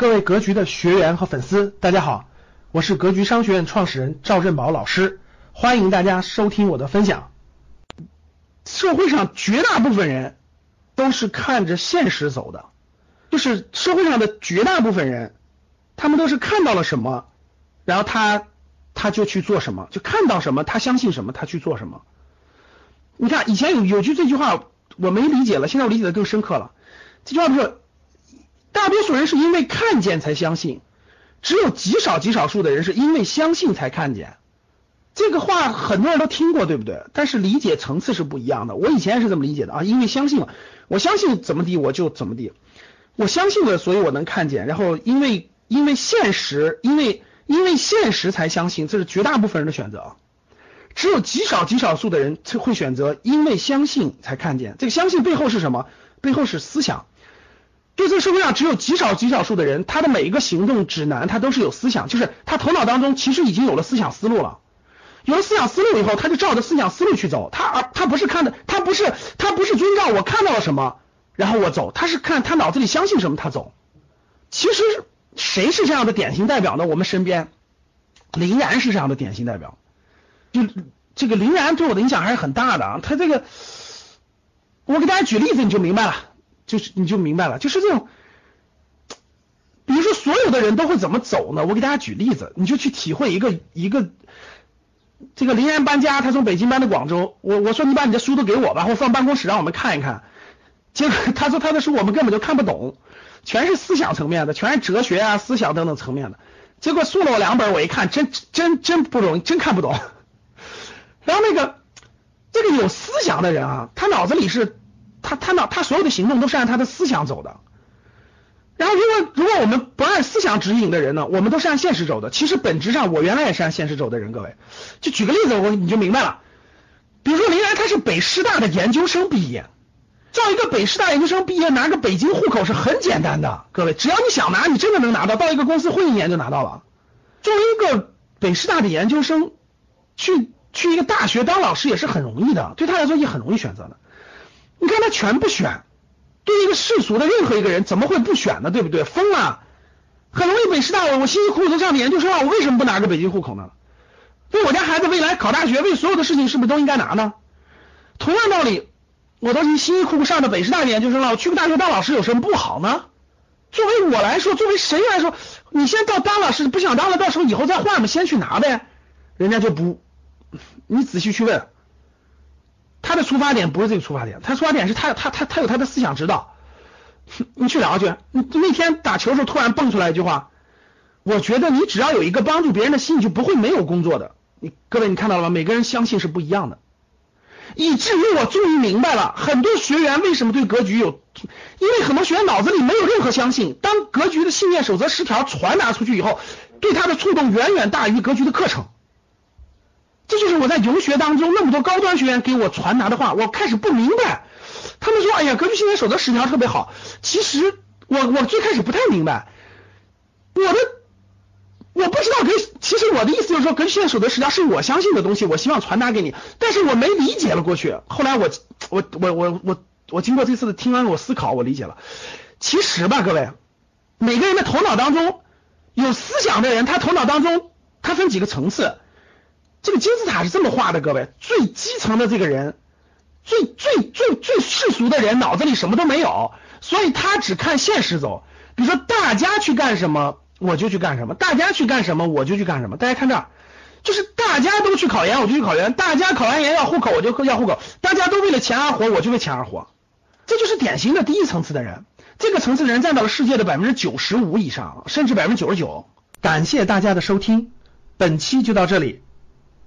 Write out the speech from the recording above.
各位格局的学员和粉丝，大家好，我是格局商学院创始人赵振宝老师，欢迎大家收听我的分享。社会上绝大部分人都是看着现实走的，就是社会上的绝大部分人，他们都是看到了什么，然后他他就去做什么，就看到什么他相信什么，他去做什么。你看以前有有句这句话我没理解了，现在我理解的更深刻了。这句话不是。大多数人是因为看见才相信，只有极少极少数的人是因为相信才看见。这个话很多人都听过，对不对？但是理解层次是不一样的。我以前也是这么理解的啊，因为相信了，我相信怎么地我就怎么地，我相信了，所以我能看见。然后因为因为现实，因为因为现实才相信，这是绝大部分人的选择。只有极少极少数的人才会选择因为相信才看见。这个相信背后是什么？背后是思想。就这个社会上只有极少极少数的人，他的每一个行动指南，他都是有思想，就是他头脑当中其实已经有了思想思路了。有了思想思路以后，他就照着思想思路去走。他而他不是看的，他不是他不是遵照我看到了什么，然后我走，他是看他脑子里相信什么，他走。其实谁是这样的典型代表呢？我们身边林然是这样的典型代表。就这个林然对我的影响还是很大的啊。他这个，我给大家举例子，你就明白了。就是你就明白了，就是这种，比如说所有的人都会怎么走呢？我给大家举例子，你就去体会一个一个这个林然搬家，他从北京搬到广州，我我说你把你的书都给我吧，或放办公室让我们看一看。结果 他说他的书我们根本就看不懂，全是思想层面的，全是哲学啊、思想等等层面的。结果送了我两本，我一看，真真真不容易，真看不懂。然后那个这个有思想的人啊，他脑子里是。他他脑他所有的行动都是按他的思想走的，然后如果如果我们不按思想指引的人呢，我们都是按现实走的。其实本质上我原来也是按现实走的人，各位，就举个例子，我你就明白了。比如说林然他是北师大的研究生毕业，照一个北师大研究生毕业拿个北京户口是很简单的，各位，只要你想拿，你真的能拿到，到一个公司混一年就拿到了。作为一个北师大的研究生，去去一个大学当老师也是很容易的，对他来说也很容易选择的。你看他全不选，对一个世俗的任何一个人怎么会不选呢？对不对？疯了，很容易北师大，我我辛辛苦苦都上的研究生了，我为什么不拿个北京户口呢？为我家孩子未来考大学，为所有的事情是不是都应该拿呢？同样道理，我都辛辛苦苦上的北师大的研究生了，我去个大学当老师有什么不好呢？作为我来说，作为谁来说，你先到当老师，不想当了，到时候以后再换嘛，先去拿呗。人家就不，你仔细去问。出发点不是这个出发点，他出发点是他他他他有他的思想指导，你去聊去。你那天打球时候突然蹦出来一句话，我觉得你只要有一个帮助别人的心，你就不会没有工作的。你各位你看到了吗？每个人相信是不一样的，以至于我终于明白了很多学员为什么对格局有，因为很多学员脑子里没有任何相信。当格局的信念守则十条传达出去以后，对他的触动远远大于格局的课程。这就是我在游学当中那么多高端学员给我传达的话，我开始不明白。他们说：“哎呀，格局信念守则十条特别好。”其实我我最开始不太明白，我的我不知道格。其实我的意思就是说，格局信念守则十条是我相信的东西，我希望传达给你。但是我没理解了过去。后来我我我我我我经过这次的听完我思考，我理解了。其实吧，各位，每个人的头脑当中有思想的人，他头脑当中他分几个层次。这个金字塔是这么画的，各位，最基层的这个人，最最最最世俗的人，脑子里什么都没有，所以他只看现实走。比如说，大家去干什么，我就去干什么；大家去干什么，我就去干什么。大家看这儿，就是大家都去考研，我就去考研；大家考完研要户口，我就要户口；大家都为了钱而活，我就为钱而活。这就是典型的第一层次的人。这个层次的人占到了世界的百分之九十五以上，甚至百分之九十九。感谢大家的收听，本期就到这里。